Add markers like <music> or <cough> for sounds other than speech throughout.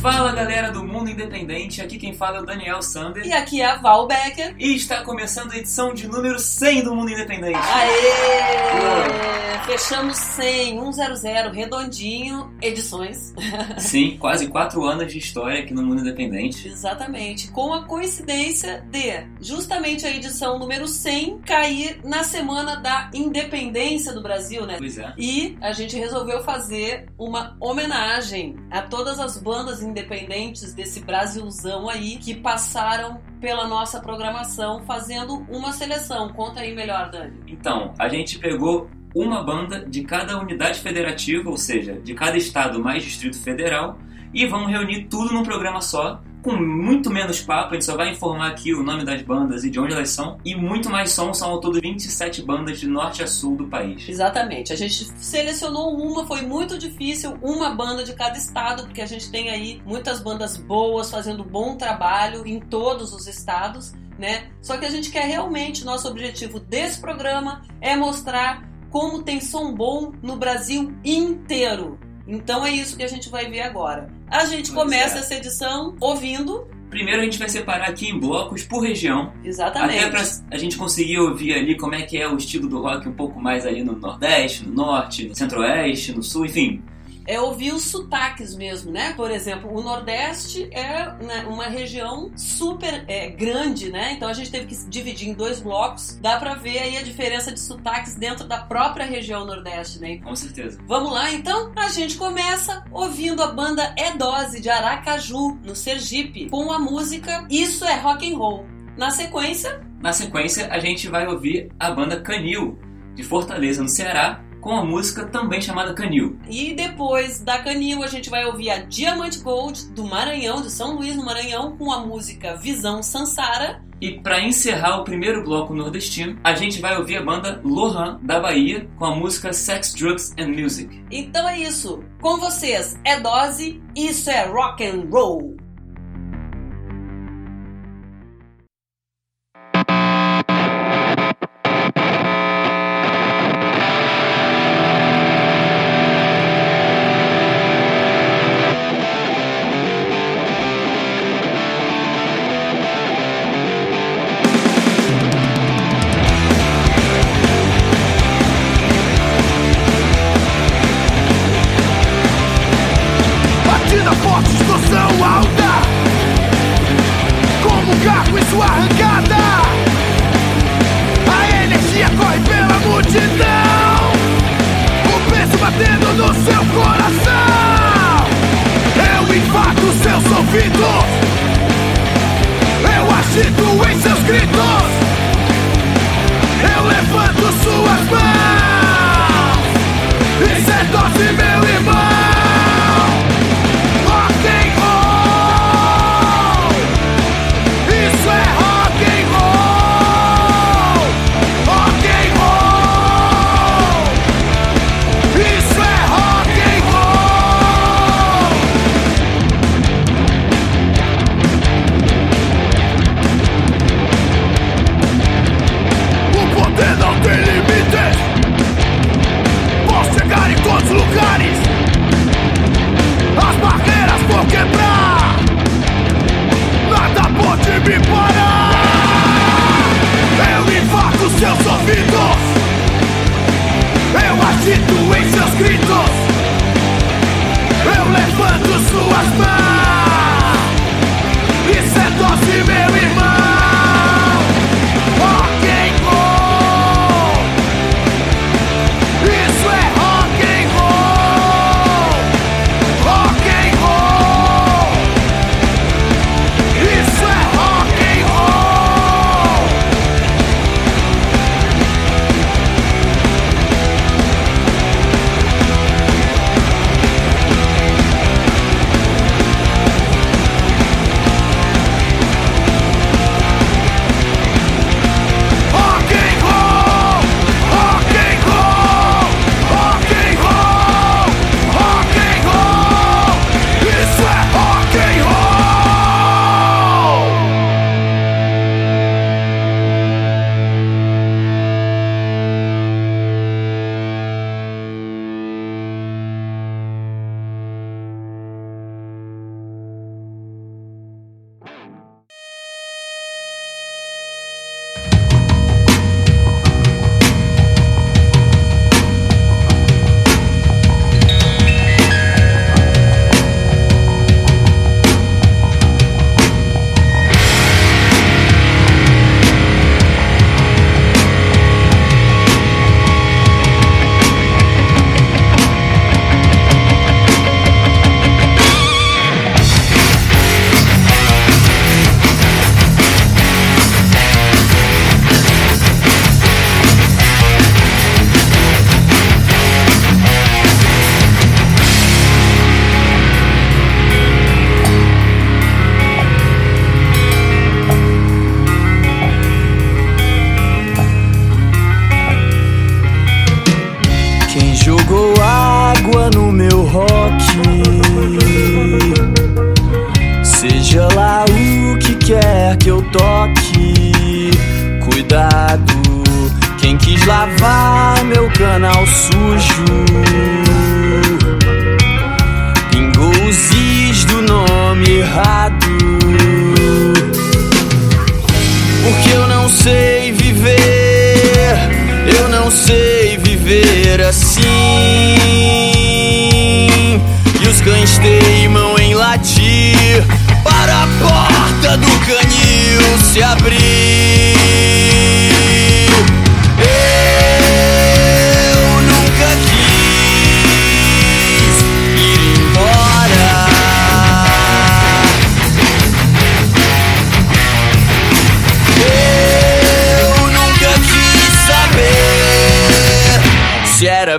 Fala galera do Mundo Independente, aqui quem fala é o Daniel Sander. E aqui é a Val Becker. E está começando a edição de número 100 do Mundo Independente. Aê! Fechamos 100, 100, redondinho, edições. <laughs> Sim, quase 4 anos de história aqui no Mundo Independente. Exatamente, com a coincidência de justamente a edição número 100 cair na semana da independência do Brasil, né? Pois é. E a gente resolveu fazer uma homenagem a todas as bandas independentes desse Brasilzão aí que passaram pela nossa programação fazendo uma seleção. Conta aí melhor, Dani. Então, a gente pegou uma banda de cada unidade federativa, ou seja, de cada estado mais Distrito Federal, e vamos reunir tudo num programa só, com muito menos papo, a gente só vai informar aqui o nome das bandas e de onde elas são, e muito mais som, são ao todo 27 bandas de norte a sul do país. Exatamente, a gente selecionou uma, foi muito difícil, uma banda de cada estado, porque a gente tem aí muitas bandas boas fazendo bom trabalho em todos os estados, né? Só que a gente quer realmente, nosso objetivo desse programa é mostrar como tem som bom no Brasil inteiro. Então é isso que a gente vai ver agora. A gente Pois começa é. essa edição ouvindo. Primeiro a gente vai separar aqui em blocos por região, Exatamente. até pra a gente conseguir ouvir ali como é que é o estilo do rock um pouco mais ali no Nordeste, no Norte, no Centro-Oeste, no Sul, enfim. É ouvir os sotaques mesmo, né? Por exemplo, o Nordeste é né, uma região super é, grande, né? Então a gente teve que se dividir em dois blocos. Dá pra ver aí a diferença de sotaques dentro da própria região Nordeste, né? Com certeza. Vamos lá, então? A gente começa ouvindo a banda É Dose de Aracaju, no Sergipe, com a música Isso é Rock and Roll. Na sequência, Na sequência, a gente vai ouvir a banda Canil, de Fortaleza, no Ceará, com a música também chamada Canil. e depois da Canil, a gente vai ouvir a Diamante Gold do Maranhão, de São Luís, no Maranhão, com a música Visão Sansara. E para encerrar o primeiro bloco nordestino, a gente vai ouvir a banda Lohan, da Bahia, com a música Sex, Drugs and Music. Então é isso. Com vocês, é Dose, isso é Rock and Roll.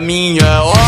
Minha hora.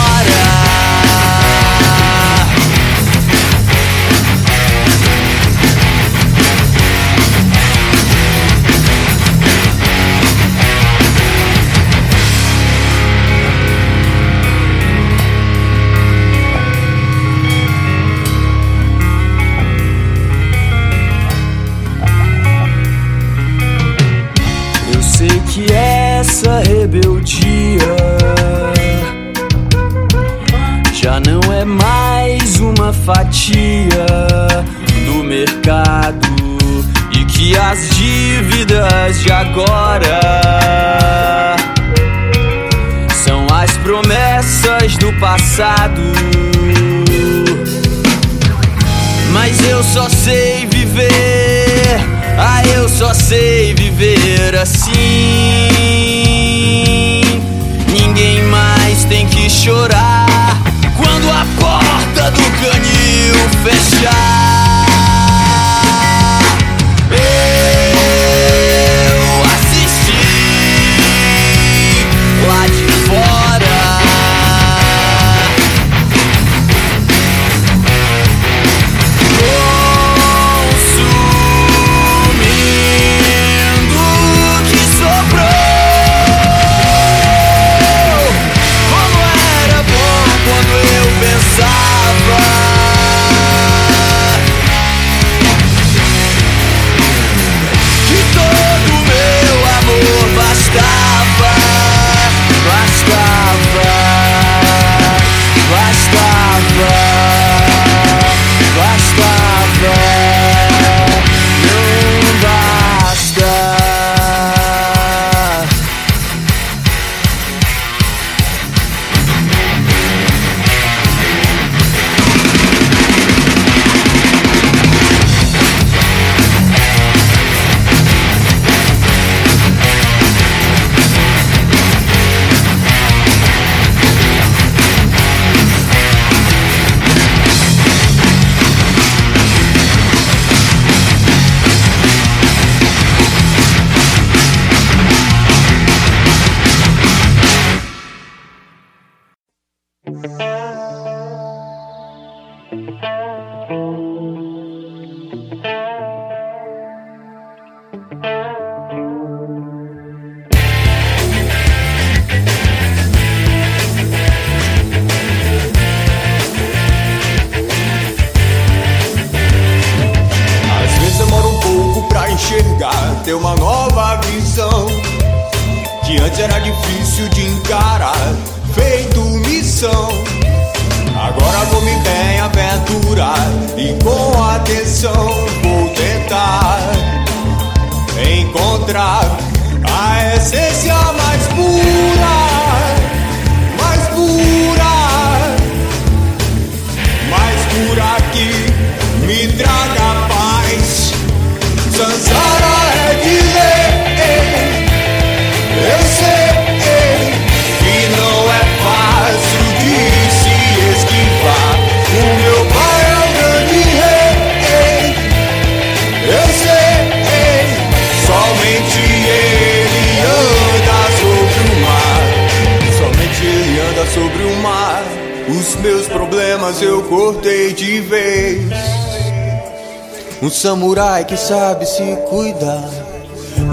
Samurai que sabe se cuidar.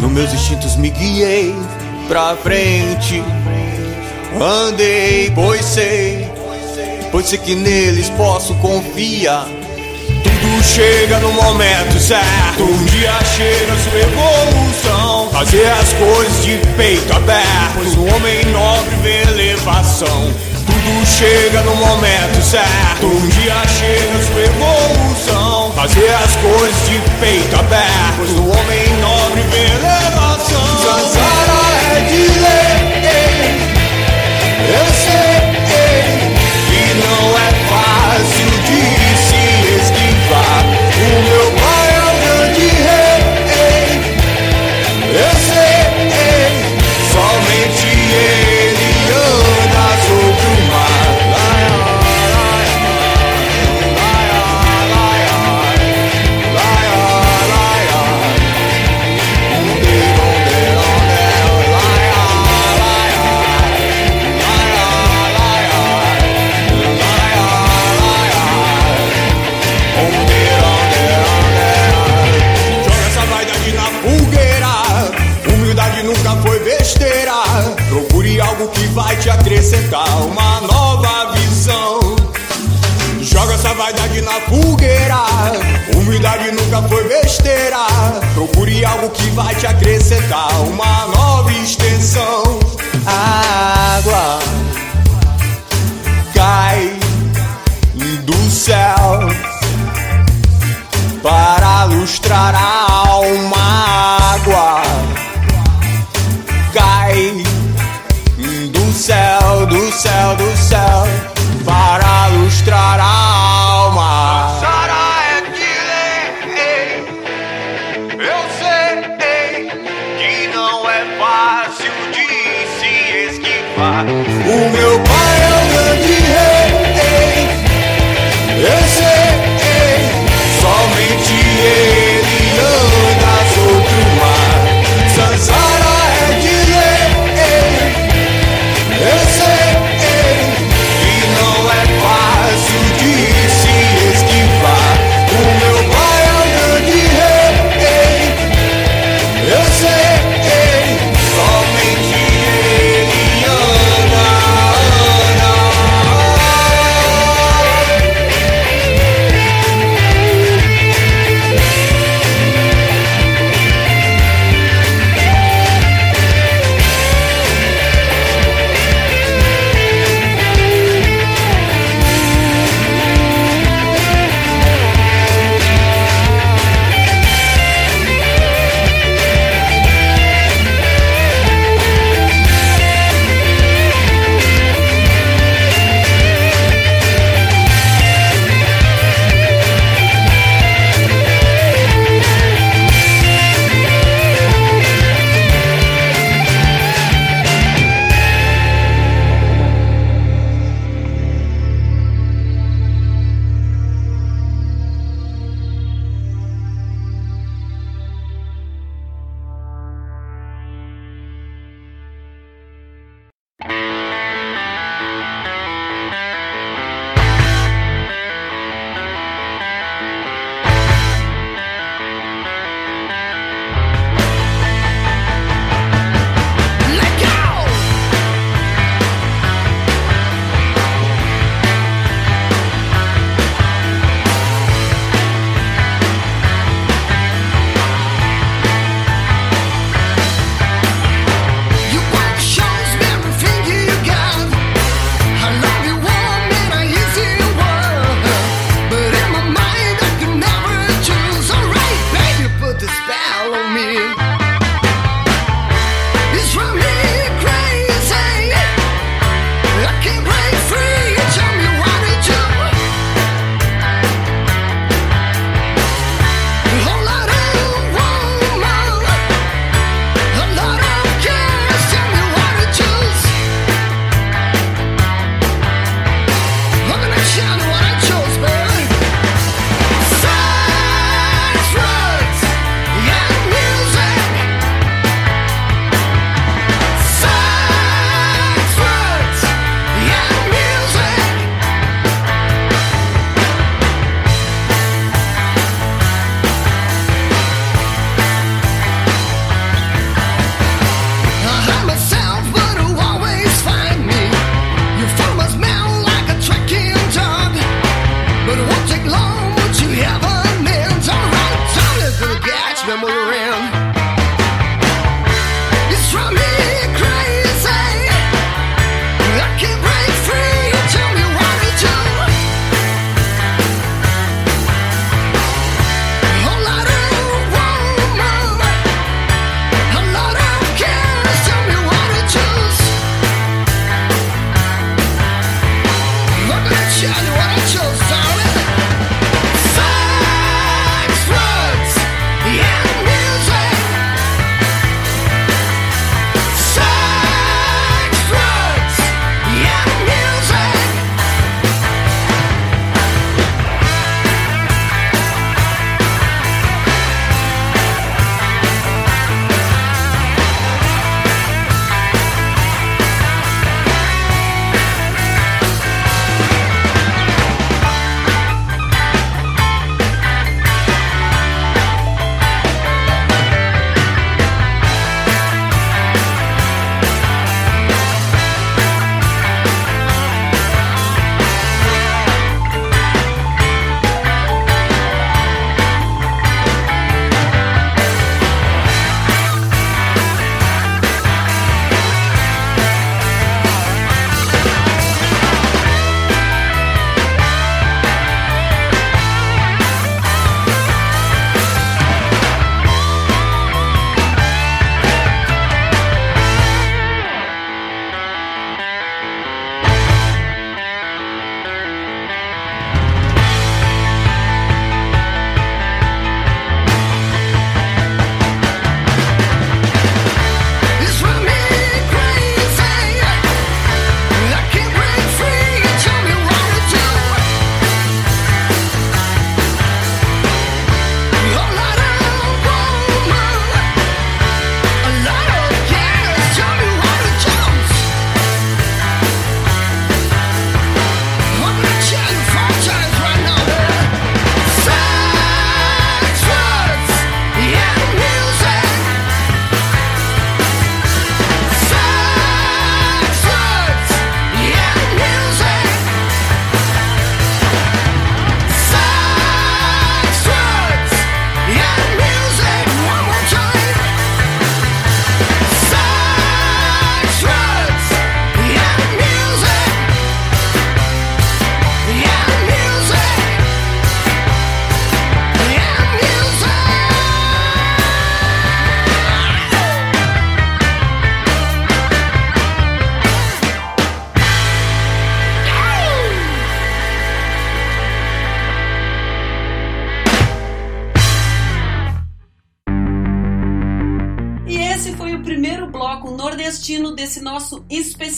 Nos meus instintos me guiei pra frente. Andei, pois sei, pois sei que neles posso confiar. Tudo chega no momento certo. Um dia chega sua evolução. Fazer as coisas de peito aberto. Pois o homem nobre vê elevação. Tudo chega no momento certo. Um dia chega sua evolução. Fazer as as coisas de peito aberto. Pois o homem nobre vê elevação. Sansara é de lei. Eu sei uma nova visão. Joga essa vaidade na fogueira. Humildade nunca foi besteira. Procure algo que vai te acrescentar uma nova extensão. A água cai do céu para lustrar a alma.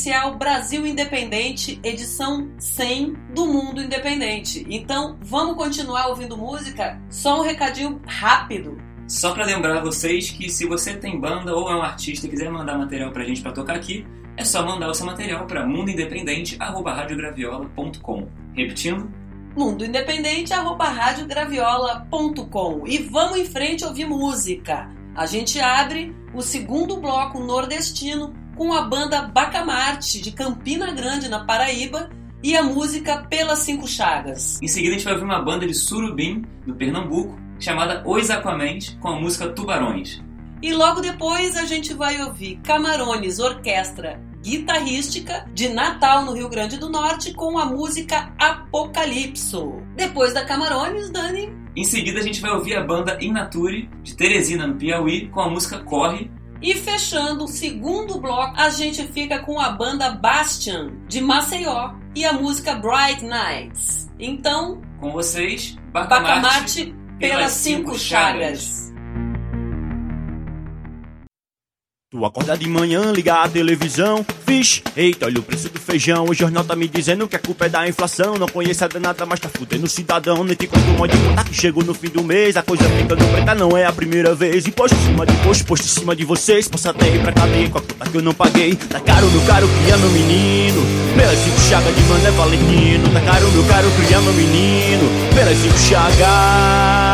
Especial Brasil Independente, edição 100 do Mundo Independente. Então, vamos continuar ouvindo música? Só um recadinho rápido. Só para lembrar vocês que se você tem banda ou é um artista e quiser mandar material pra gente para tocar aqui, é só mandar o seu material para mundoindependente@radiograviola.com. Repetindo, mundoindependente@radiograviola.com. E vamos em frente ouvir música. A gente abre o segundo bloco nordestino com a banda Bacamarte de Campina Grande, na Paraíba, e a música Pelas Cinco Chagas. Em seguida a gente vai ouvir uma banda de Surubim, do Pernambuco, chamada Os Aquamente, com a música Tubarões. E logo depois a gente vai ouvir Camarones Orquestra Guitarrística de Natal, no Rio Grande do Norte, com a música Apocalipso. Depois da Camarones, Dani. Em seguida a gente vai ouvir a banda Inature, de Teresina, no Piauí, com a música Corre. E fechando o segundo bloco, a gente fica com a banda Bastian, de Maceió, e a música Bright Nights. Então, Com vocês, Bacamarte Bacamarte pelas cinco chagas. Tu acorda de manhã, liga a televisão, vixe, eita, olha o preço do feijão. O jornal tá me dizendo que a culpa é da inflação. Não conheço a danada, mas tá fudendo cidadão. Nem te conta um de conta que chegou no fim do mês. A coisa ficando preta não é a primeira vez. Imposto em cima de imposto, posto em cima de vocês. Posso até ir pra cadeia com a conta que eu não paguei. Tá caro, meu caro, cria meu menino. Pelas cinco chagas de mano é Valentino. Tá caro, meu caro, cria meu menino. Pelas cinco chagas.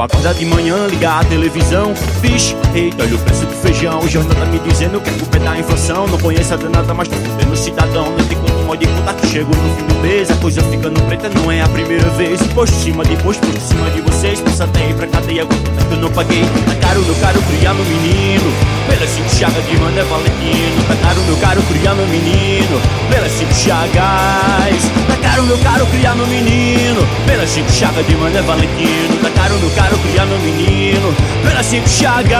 Acorda de manhã, liga a televisão. Vixe, eita, olha o preço do feijão. O jornal tá me dizendo que a culpa é da inflação. Não conheço a danada, mas tá fudendo cidadão. Não tem como mod de conta que chegou no fim do mês A coisa ficando preta, não é a primeira vez. Imposto em cima de imposto, por cima de vocês Posso até ir pra cadeia conta que eu não paguei? Tá caro, meu caro, criar meu menino. Pelas cinco chagas de mano é Valentino. Tá caro, meu caro, criar meu menino. Pelas cinco chagas Tá caro, meu caro, criar meu menino. Pelas cinco chagas de mano é Valentino. Tá caro, meu caro, criar meu menino Pelas cinco chagas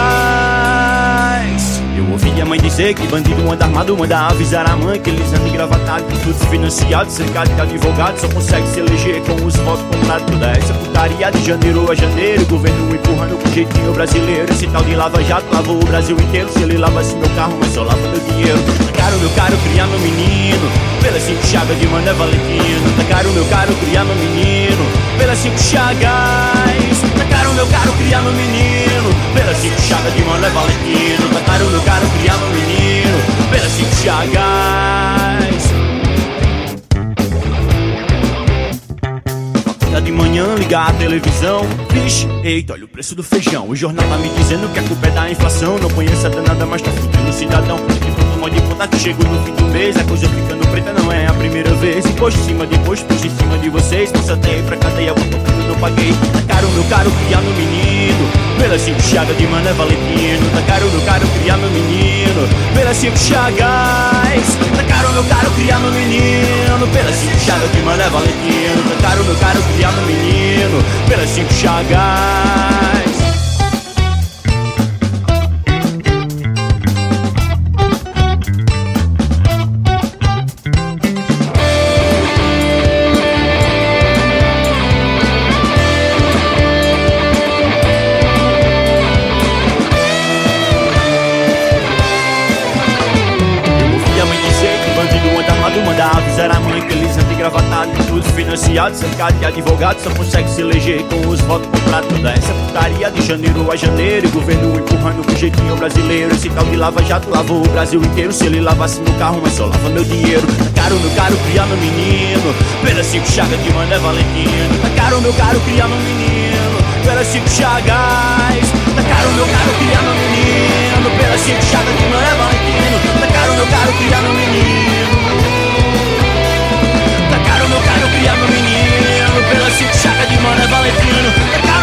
Eu ouvi minha mãe dizer que bandido anda armado Manda avisar a mãe que eles andam engravatados Tudo financiado, cercado de advogado Só consegue se eleger com os votos comprados. Toda essa putaria de janeiro a janeiro Governo empurrando com jeitinho brasileiro. Esse tal de lava jato lavou o Brasil inteiro Se ele lavasse meu carro, mas só lava meu dinheiro. Tá caro, meu caro, criar meu menino Pelas cinco chagas de mano é Valentino. Tá caro, meu caro, criar meu menino Pelas cinco chagas Tá caro, meu caro, criar meu menino. Pelas cinco chagas de mano é Valentino. Tá caro, meu caro, criar meu menino. Pelas cinco chagas. Acorda de manhã, ligar a televisão. Vixe, eita, olha o preço do feijão. O jornal tá me dizendo que a culpa é da inflação. Não conheço a danada, mas tá fudendo o cidadão Modo de conta que chegou no fim do mês. A coisa ficando preta não é a primeira vez. Imposto em cima de imposto, em cima de vocês. Ir pra cadeia, que eu não paguei. Tá caro, meu caro, criar meu menino. Pelas cinco chagas de mano é Valentino. Tá caro, meu caro, criar meu menino. Pelas cinco chagas Tá caro, meu caro, criar meu menino. Pelas cinco chagas de mano é Valentino. Tá caro, meu caro, criar meu menino. Pelas cinco chagas financiado, cercado de advogado Só consegue se eleger com os votos comprados Toda essa putaria de janeiro a janeiro. E Governo empurrando com jeitinho brasileiro. Esse tal de lava jato lavou o Brasil inteiro. Se ele lavasse meu carro, mas só lava meu dinheiro. Tá caro, meu caro, criar meu menino. Pelas cinco chagas de mano é Valentino. Tá caro, meu caro, criar meu menino. Pelas cinco chagas. Tá caro, meu caro, criar meu menino. Pelas cinco chagas de mano é Valentino. Tá caro, meu caro, criar meu menino menino Pelas cinco chagas de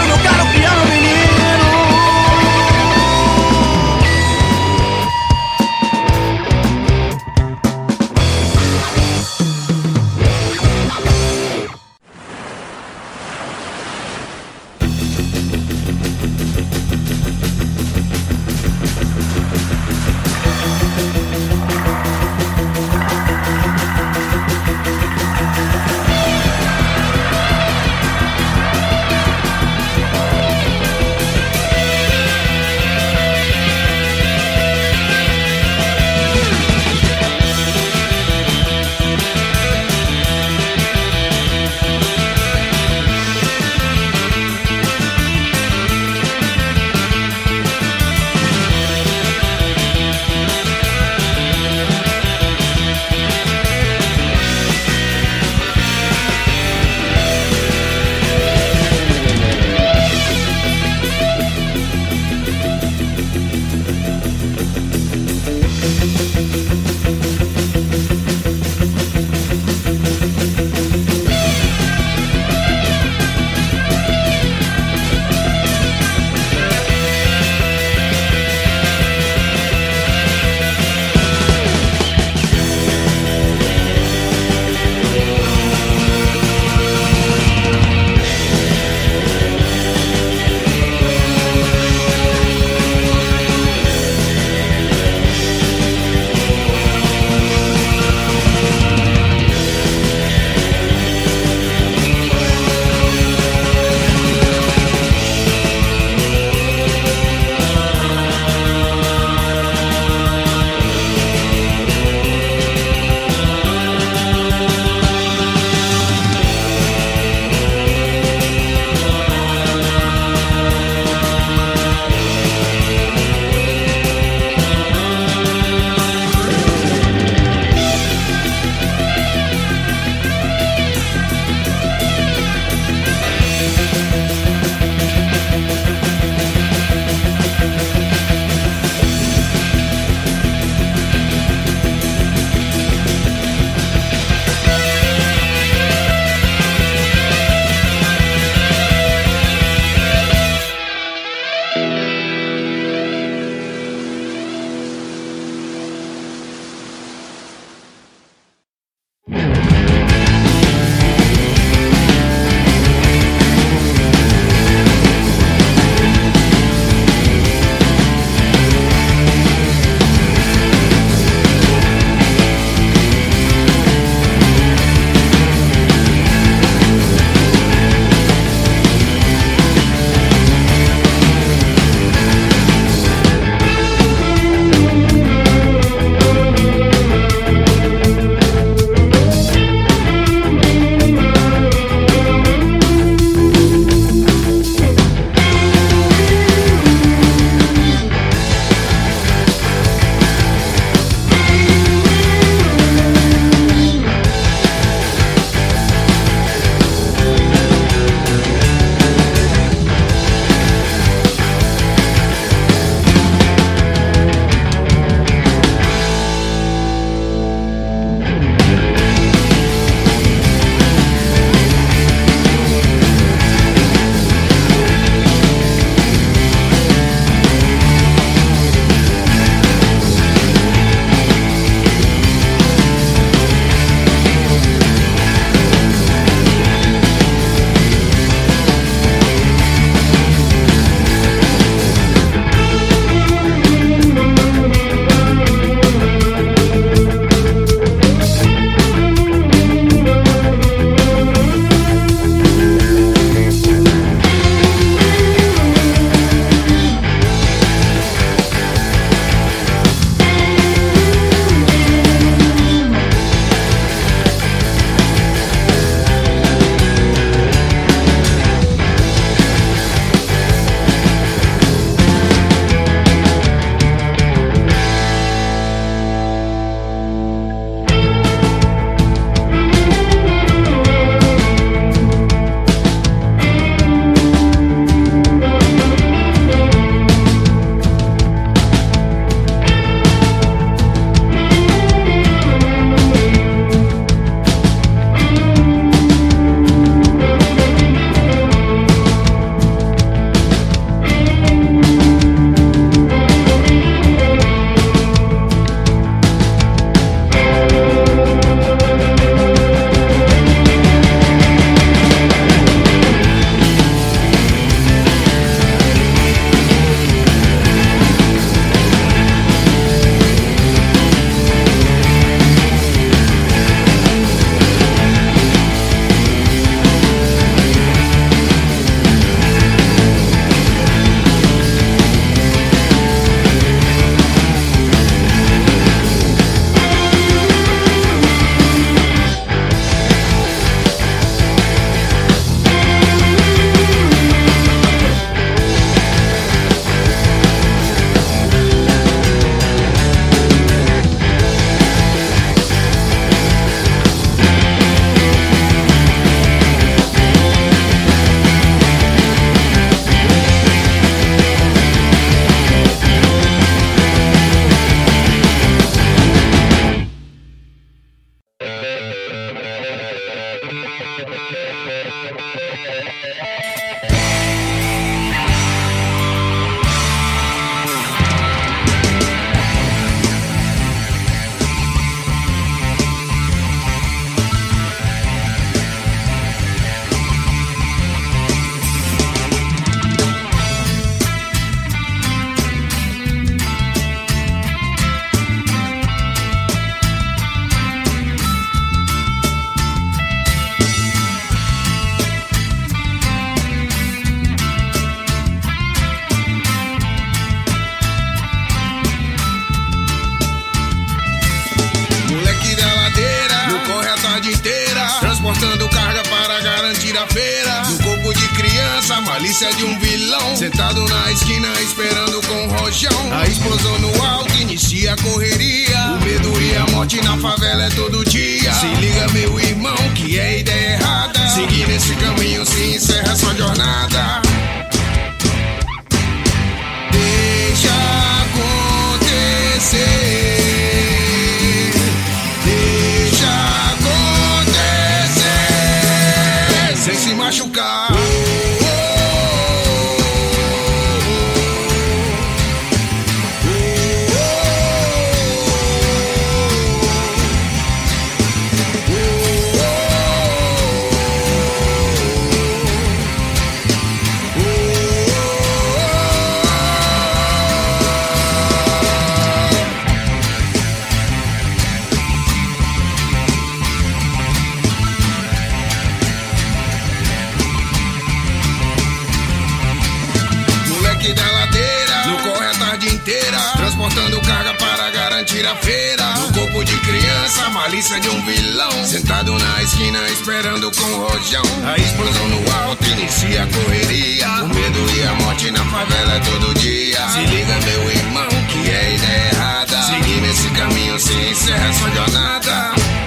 de um vilão. Sentado na esquina esperando com rojão. A explosão no alto inicia a correria. O medo e a morte na favela todo dia. Se liga, meu irmão, que é ideia errada. Seguir nesse caminho se encerra essa jornada.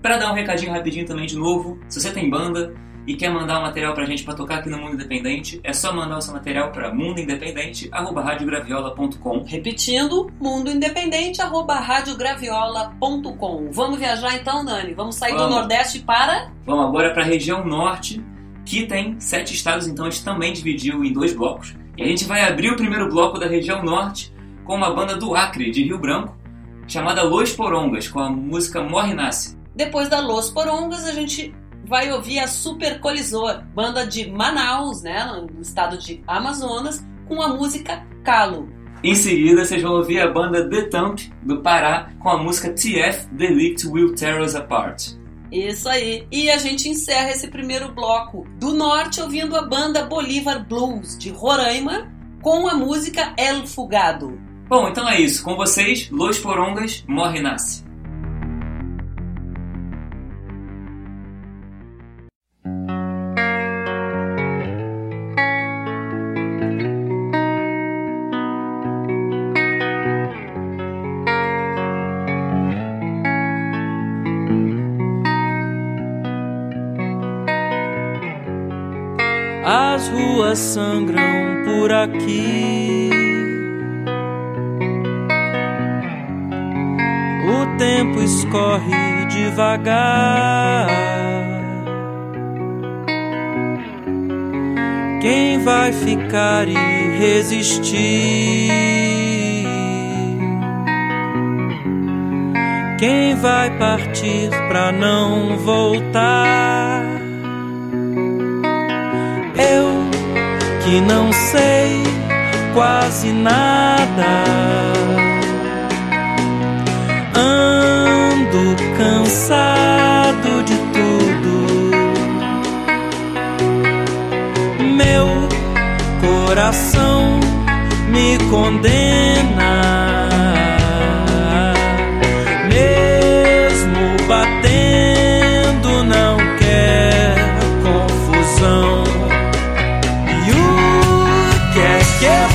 Para dar um recadinho rapidinho também de novo, se você tem banda e quer mandar um material pra gente para tocar aqui no Mundo Independente, é só mandar o seu material para mundoindependente@radiograviola.com. Repetindo, mundoindependente@radiograviola.com. Vamos viajar então, Nani? Vamos sair Vamos. do Nordeste para Vamos agora para a região norte, que tem sete estados, então a gente também dividiu em dois blocos. E a gente vai abrir o primeiro bloco da região norte com uma banda do Acre, de Rio Branco, chamada Los Porongas, com a música Morre Nasce. Depois da Los Porongas, a gente vai ouvir a Super Colisor, banda de Manaus, né, no estado de Amazonas, com a música Calo. Em seguida, vocês vão ouvir a banda The Thump, do Pará, com a música TF Delict Will Tear Us Apart. Isso aí. E a gente encerra esse primeiro bloco do norte ouvindo a banda Bolívar Blues de Roraima com a música El Fugado. Bom, então é isso. Com vocês, Los Porongas, Morre e Nasce. As ruas sangram por aqui. Escorre devagar. Quem vai ficar e resistir? Quem vai partir pra não voltar? Eu que não sei quase nada. Cansado de tudo. Meu coração me condena. Mesmo batendo, não quer confusão. E o que é que eu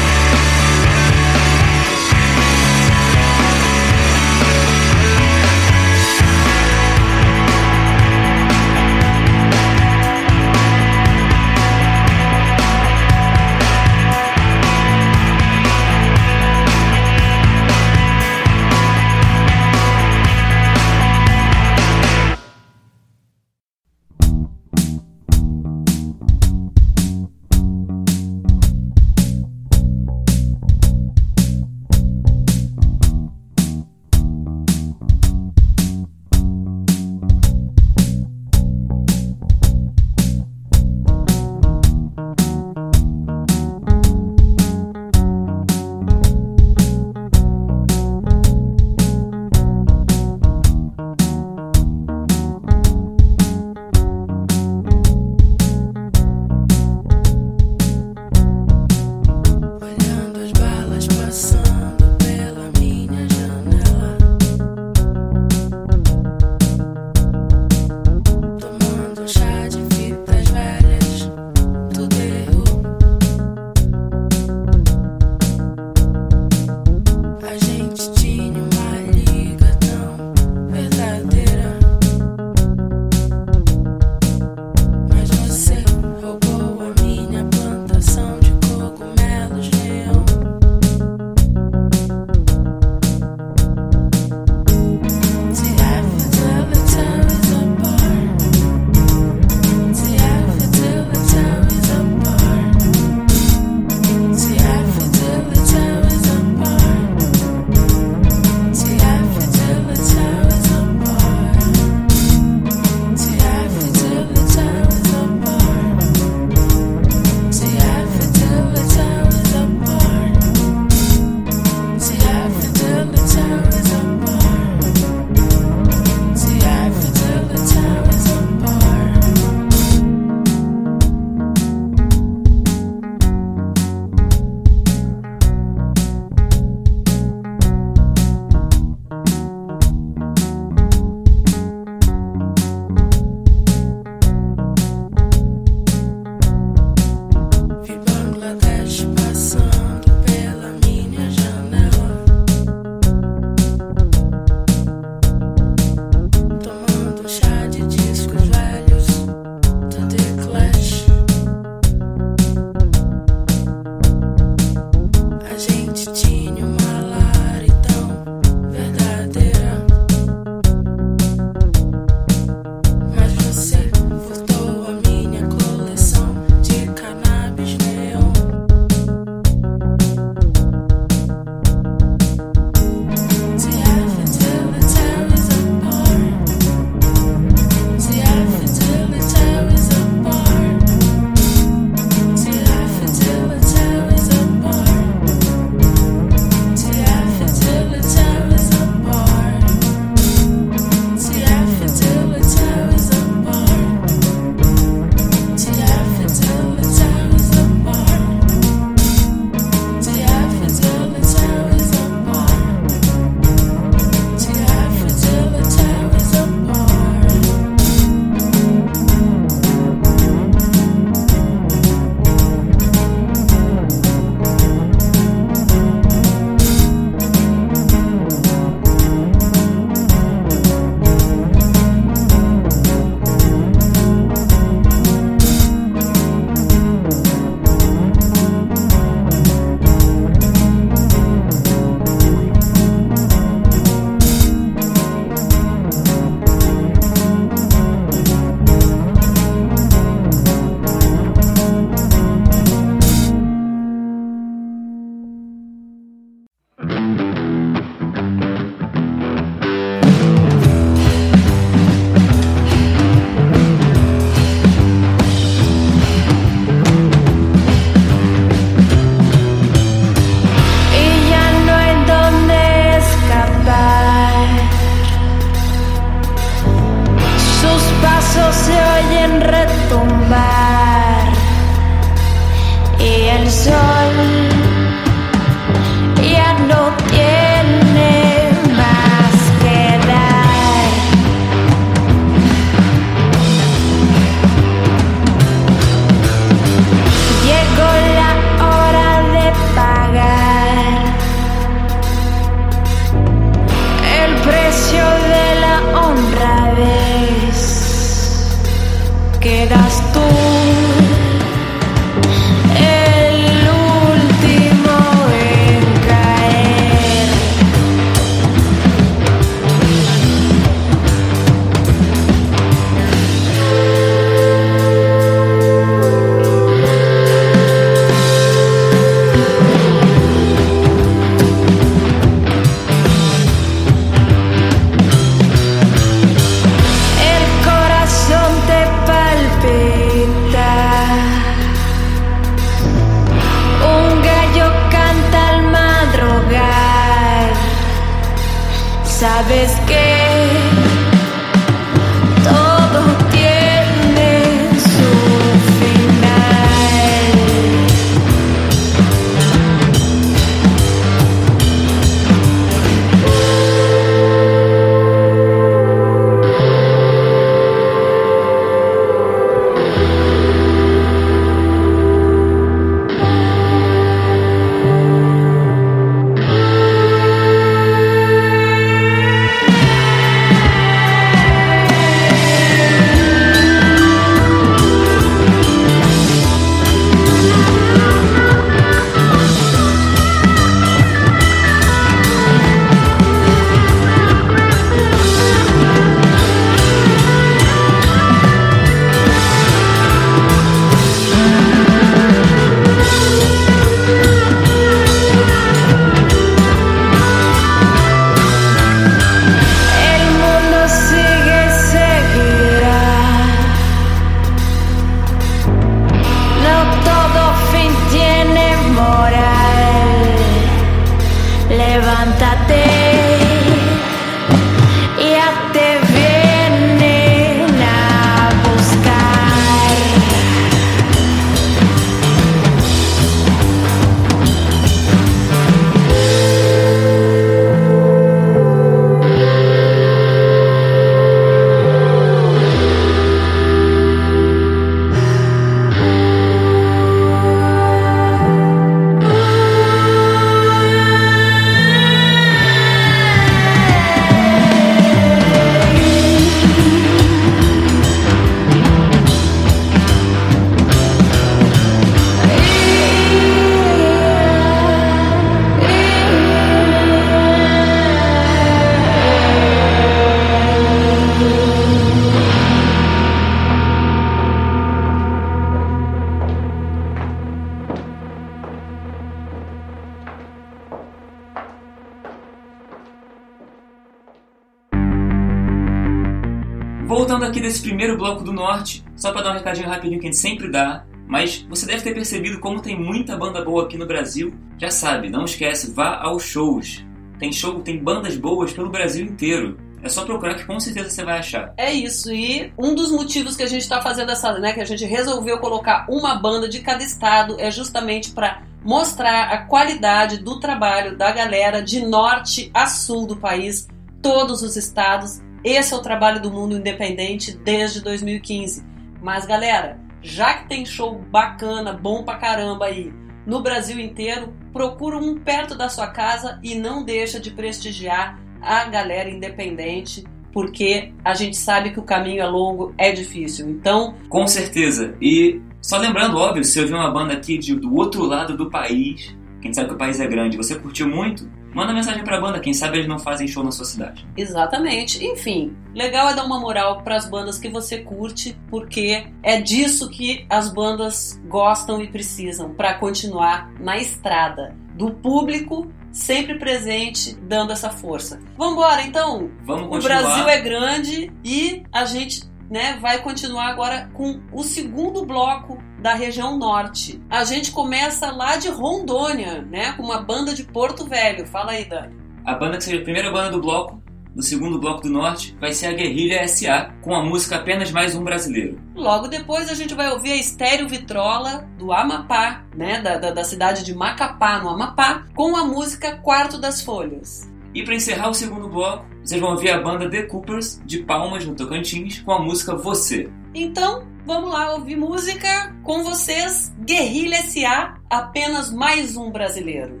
Norte, só para dar um recadinho rapidinho que a gente sempre dá, mas você deve ter percebido como tem muita banda boa aqui no Brasil. Já sabe, não esquece, vá aos shows. Tem show, tem bandas boas pelo Brasil inteiro. É só procurar que com certeza você vai achar. É isso, e um dos motivos que a gente está fazendo essa, né, que a gente resolveu colocar uma banda de cada estado é justamente para mostrar a qualidade do trabalho da galera de norte a sul do país, todos os estados. Esse é o trabalho do Mundo Independente desde 2015. Mas galera, já que tem show bacana, bom pra caramba aí no Brasil inteiro, procura um perto da sua casa e não deixa de prestigiar a galera independente, porque a gente sabe que o caminho é longo, é difícil. Então, Com certeza. E só lembrando, óbvio, se ouvir uma banda aqui de, do outro lado do país, quem sabe que o país é grande, você curtiu muito, manda mensagem pra banda, quem sabe eles não fazem show na sua cidade. exatamente. Enfim, legal é dar uma moral para as bandas que você curte, porque é disso que as bandas gostam e precisam para continuar na estrada. Do público sempre presente, dando essa força. Vambora, então. Vamos O continuar. Brasil é grande e a gente né, vai continuar agora com o segundo bloco da região norte. A gente começa lá de Rondônia, né, com uma banda de Porto Velho. Fala aí, Dani. A banda que seja a primeira banda do bloco, do segundo bloco do norte, vai ser a Guerrilha SA, com a música Apenas Mais Um Brasileiro. Logo depois a gente vai ouvir a Estéreo Vitrola do Amapá, né, da, da, da cidade de Macapá, no Amapá, com a música Quarto das Folhas. E para encerrar o segundo bloco, vocês vão ouvir a banda The Coopers, de Palmas, no Tocantins, com a música Você. Então, vamos lá ouvir música com vocês, Guerrilha SA, apenas mais um brasileiro.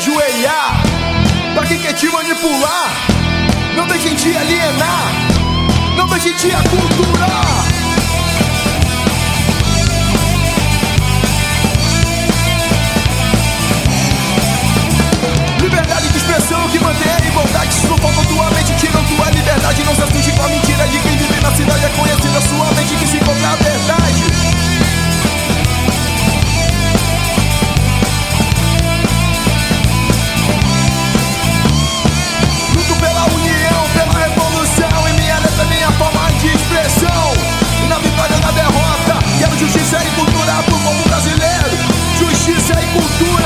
ajoelhar. Pra quem quer te manipular Não deixem te alienar. Não deixem te aculturar. Liberdade de expressão que mantém a igualdade. Sufoca tua mente, tirando tua liberdade. Não se assuste com a mentira de quem vive na cidade. É conhecida sua mente que se encontra a verdade. cultura.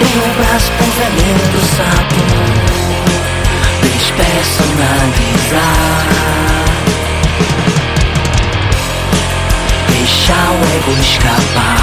Em um braço com veneno do sapo. Despersonalizar. Deixar o ego escapar.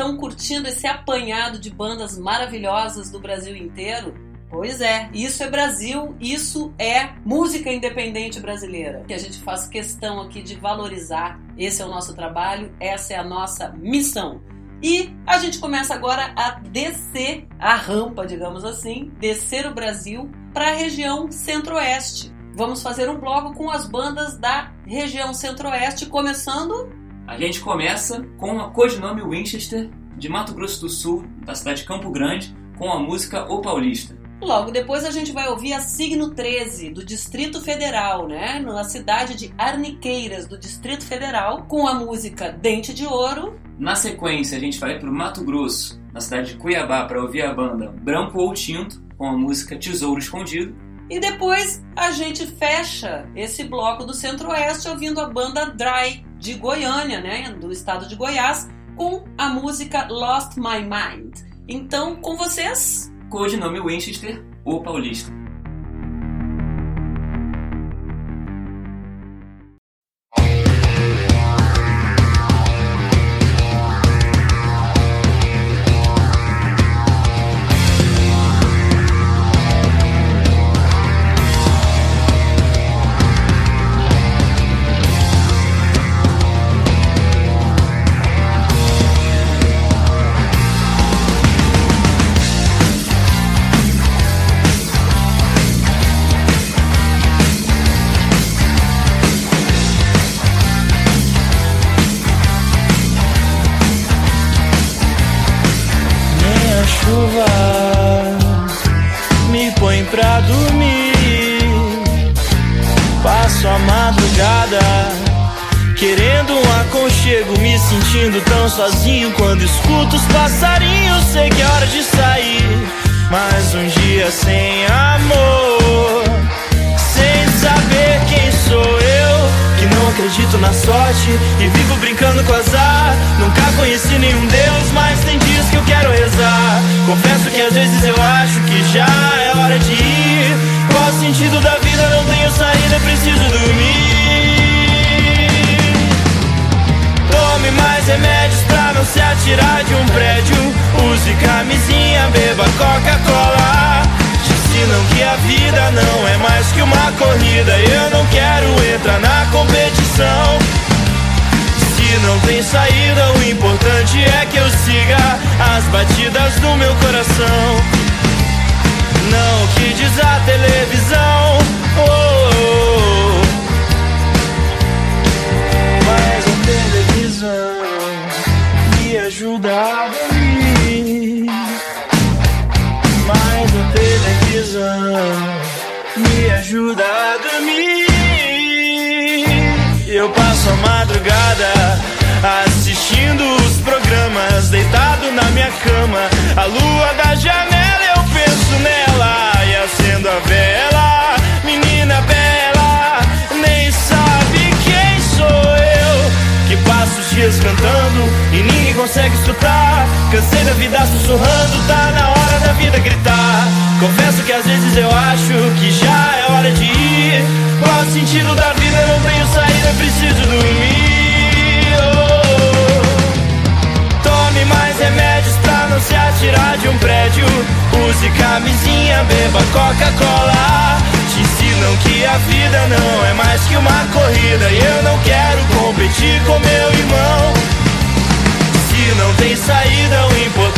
Estão curtindo esse apanhado de bandas maravilhosas do Brasil inteiro? Pois é, isso é Brasil, isso é música independente brasileira, que a gente faz questão aqui de valorizar. Esse é o nosso trabalho, essa é a nossa missão. E a gente começa agora a descer a rampa, digamos assim, descer o Brasil para a região centro-oeste. Vamos fazer um bloco com as bandas da região centro-oeste, começando gente começa com a codinome Winchester, de Mato Grosso do Sul, da cidade de Campo Grande, com a música O Paulista. Logo depois a gente vai ouvir a Signo 13, do Distrito Federal, né? Na cidade de Arniqueiras, do Distrito Federal, com a música Dente de Ouro. Na sequência, a gente vai para o Mato Grosso, na cidade de Cuiabá, para ouvir a banda Branco ou Tinto, com a música Tesouro Escondido. E depois a gente fecha esse bloco do Centro-Oeste ouvindo a banda Dry, de Goiânia, né? Do estado de Goiás, com a música Lost My Mind. Então, com vocês, Codinome Winchester, O Paulista.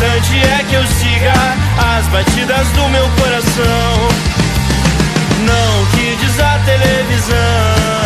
Importante é que eu siga as batidas do meu coração. Não que diz a televisão.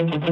Boa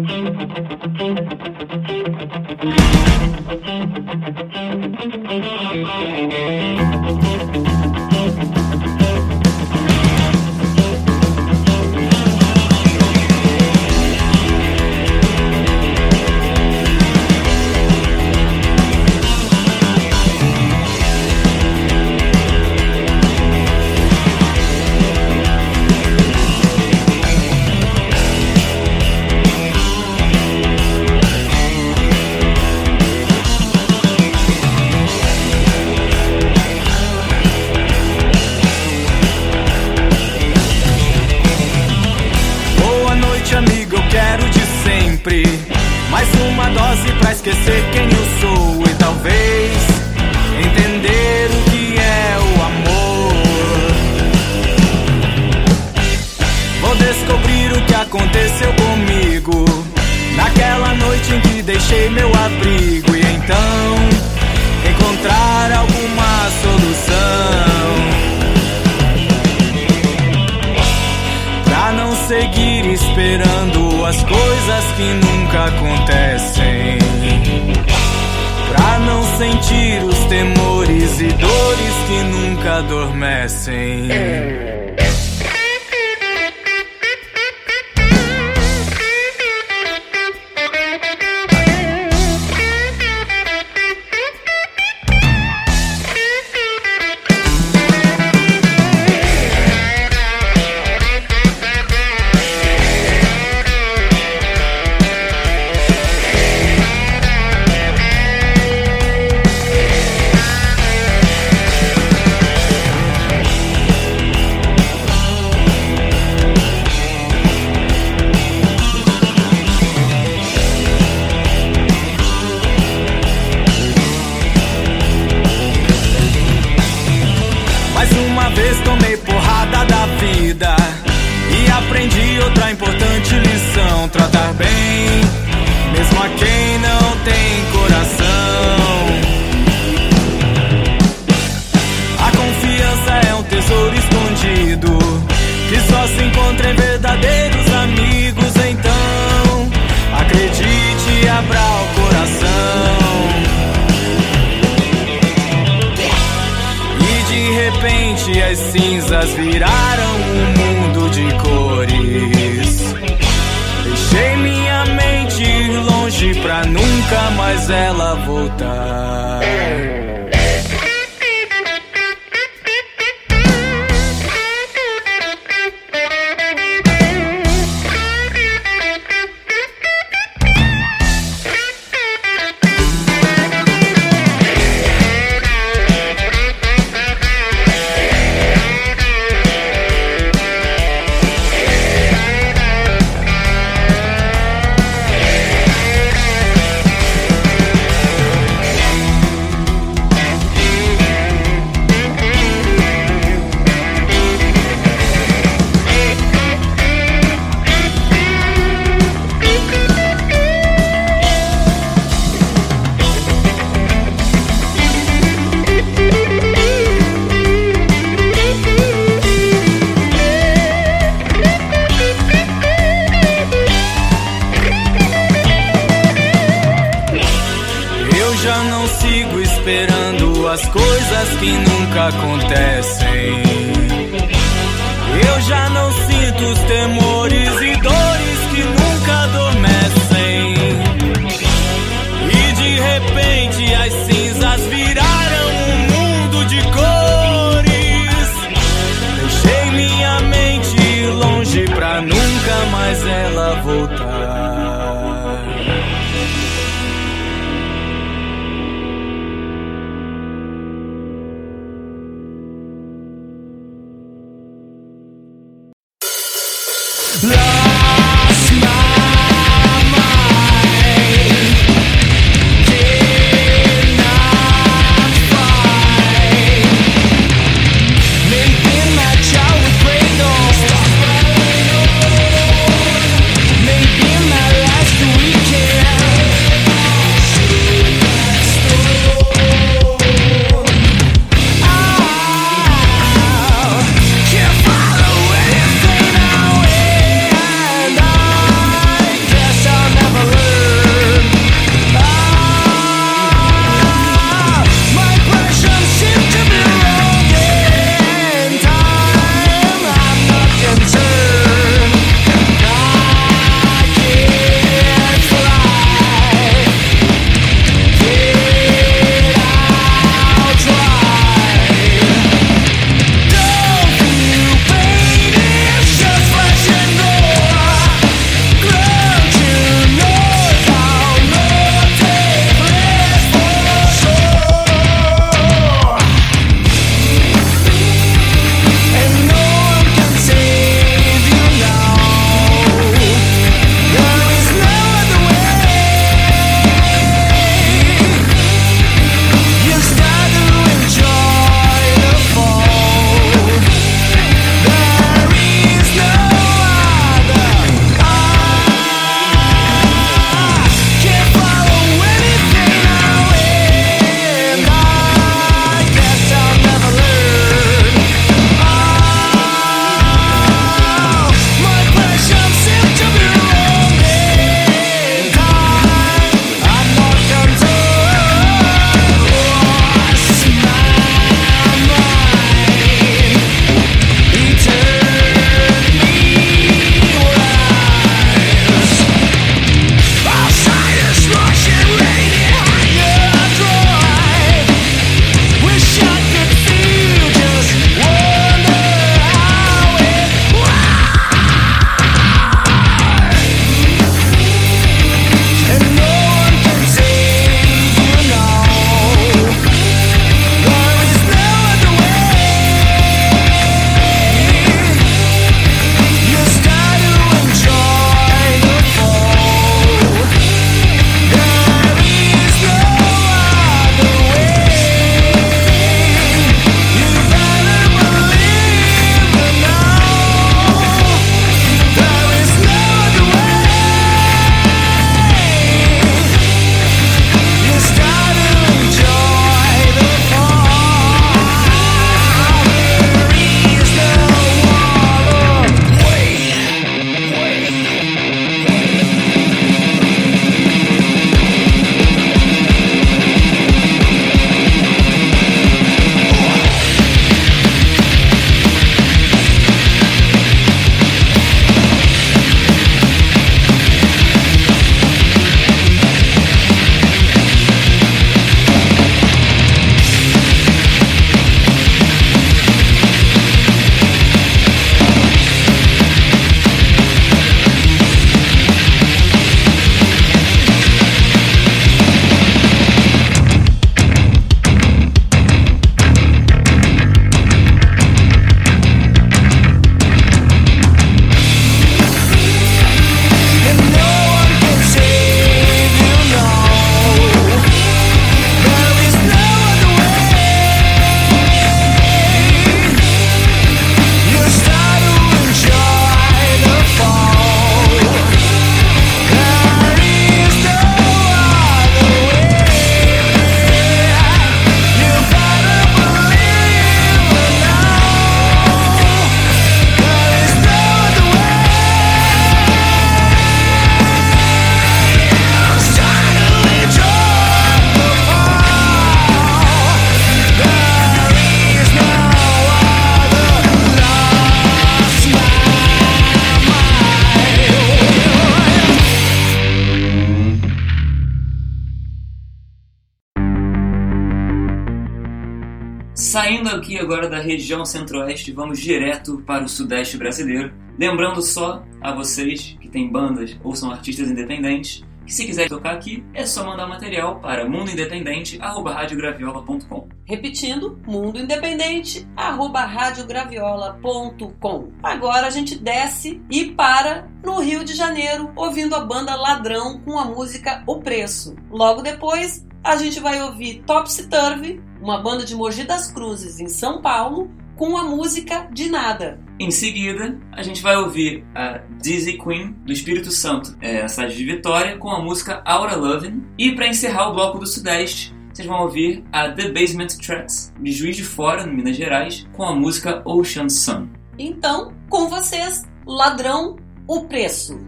Aqui agora da região centro-oeste, vamos direto para o sudeste brasileiro. Lembrando só a vocês que têm bandas ou são artistas independentes, que se quiser tocar aqui, é só mandar material para mundoindependente.radiograviola.com. Repetindo, Mundo Independente, arroba radiograviola.com. Agora a gente desce e para no Rio de Janeiro, ouvindo a banda Ladrão com a música O Preço. Logo depois, a gente vai ouvir Topsy Turvy, uma banda de Mogi das Cruzes, em São Paulo, com a música De Nada. Em seguida, a gente vai ouvir a Dizzy Queen do Espírito Santo, é, a cidade de Vitória, com a música Aura Lovin'. E para encerrar o bloco do Sudeste, vocês vão ouvir a The Basement Tracks de Juiz de Fora, no Minas Gerais, com a música Ocean Sun. Então, com vocês, Ladrão, o Preço.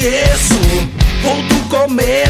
Conheço, vou do começo.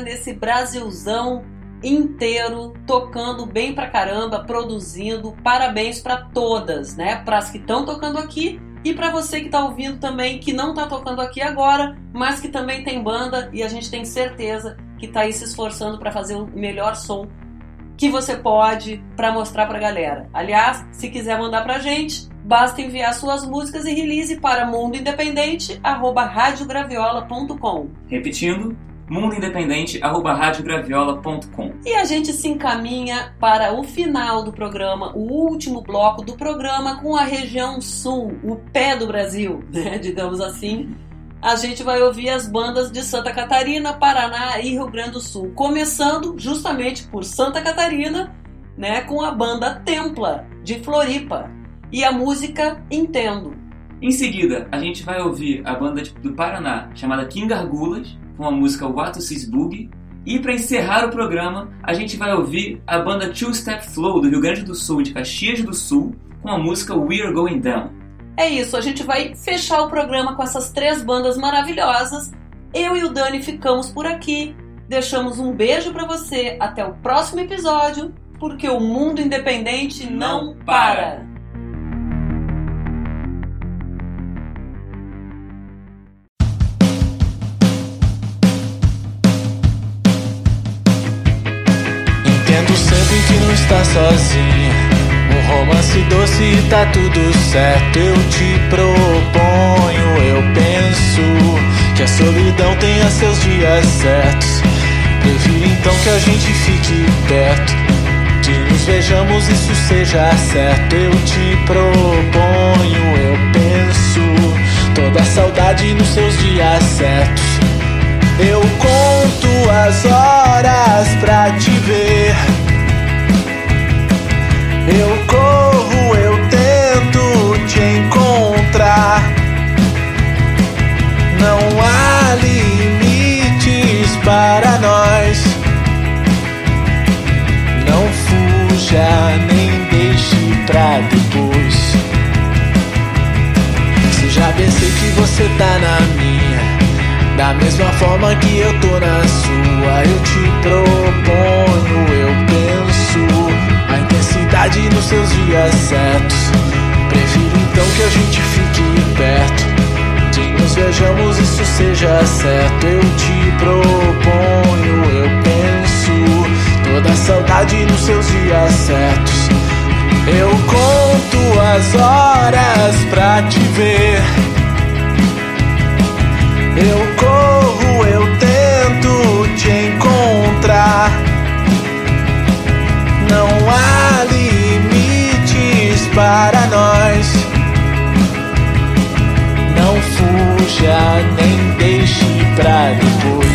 Nesse Brasilzão inteiro, tocando bem pra caramba, produzindo. Parabéns pra todas, né? Para as que estão tocando aqui e pra você que tá ouvindo também, que não tá tocando aqui agora, mas que também tem banda e a gente tem certeza que tá aí se esforçando pra fazer o melhor som que você pode pra mostrar pra galera. Aliás, se quiser mandar pra gente, basta enviar suas músicas e release para mundoindependente@radiograviola.com. Repetindo, mundoindependente@radiograviola.com. E a gente se encaminha para o final do programa, o último bloco do programa com a região sul, o pé do Brasil, <laughs> né, digamos assim. A gente vai ouvir as bandas de Santa Catarina, Paraná e Rio Grande do Sul, começando justamente por Santa Catarina, né, com a banda Templa de Floripa e a música Entendo. Em seguida, a gente vai ouvir a banda do Paraná chamada King Argulas com a música What Sis Boogie. E para encerrar o programa, a gente vai ouvir a banda Two Step Flow do Rio Grande do Sul e de Caxias do Sul com a música We're Going Down. É isso, a gente vai fechar o programa com essas três bandas maravilhosas. Eu e o Dani ficamos por aqui. Deixamos um beijo pra você. Até o próximo episódio, porque o mundo independente não, Não para. para. Está sozinha. Um romance doce e tá tudo certo. Eu te proponho, eu penso que a solidão tenha seus dias certos. Prefiro então que a gente fique perto. Que nos vejamos, isso seja certo. Eu te proponho, eu penso. Toda a saudade nos seus dias certos. Eu conto as horas pra te ver. Eu corro, eu tento te encontrar. Não há limites para nós. Não fuja, nem deixe pra depois. Se já pensei que você tá na minha. Da mesma forma que eu tô na sua, eu te proponho, eu a intensidade nos seus dias certos. Prefiro então que a gente fique perto, que nos vejamos, isso seja certo. Eu te proponho, eu penso toda saudade nos seus dias certos. Eu conto as horas pra te ver. Eu corro, nem deixe pra depois.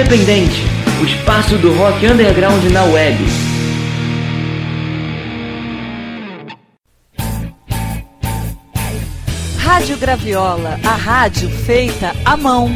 Independente, o espaço do rock underground na web. Rádio Graviola, a rádio feita à mão.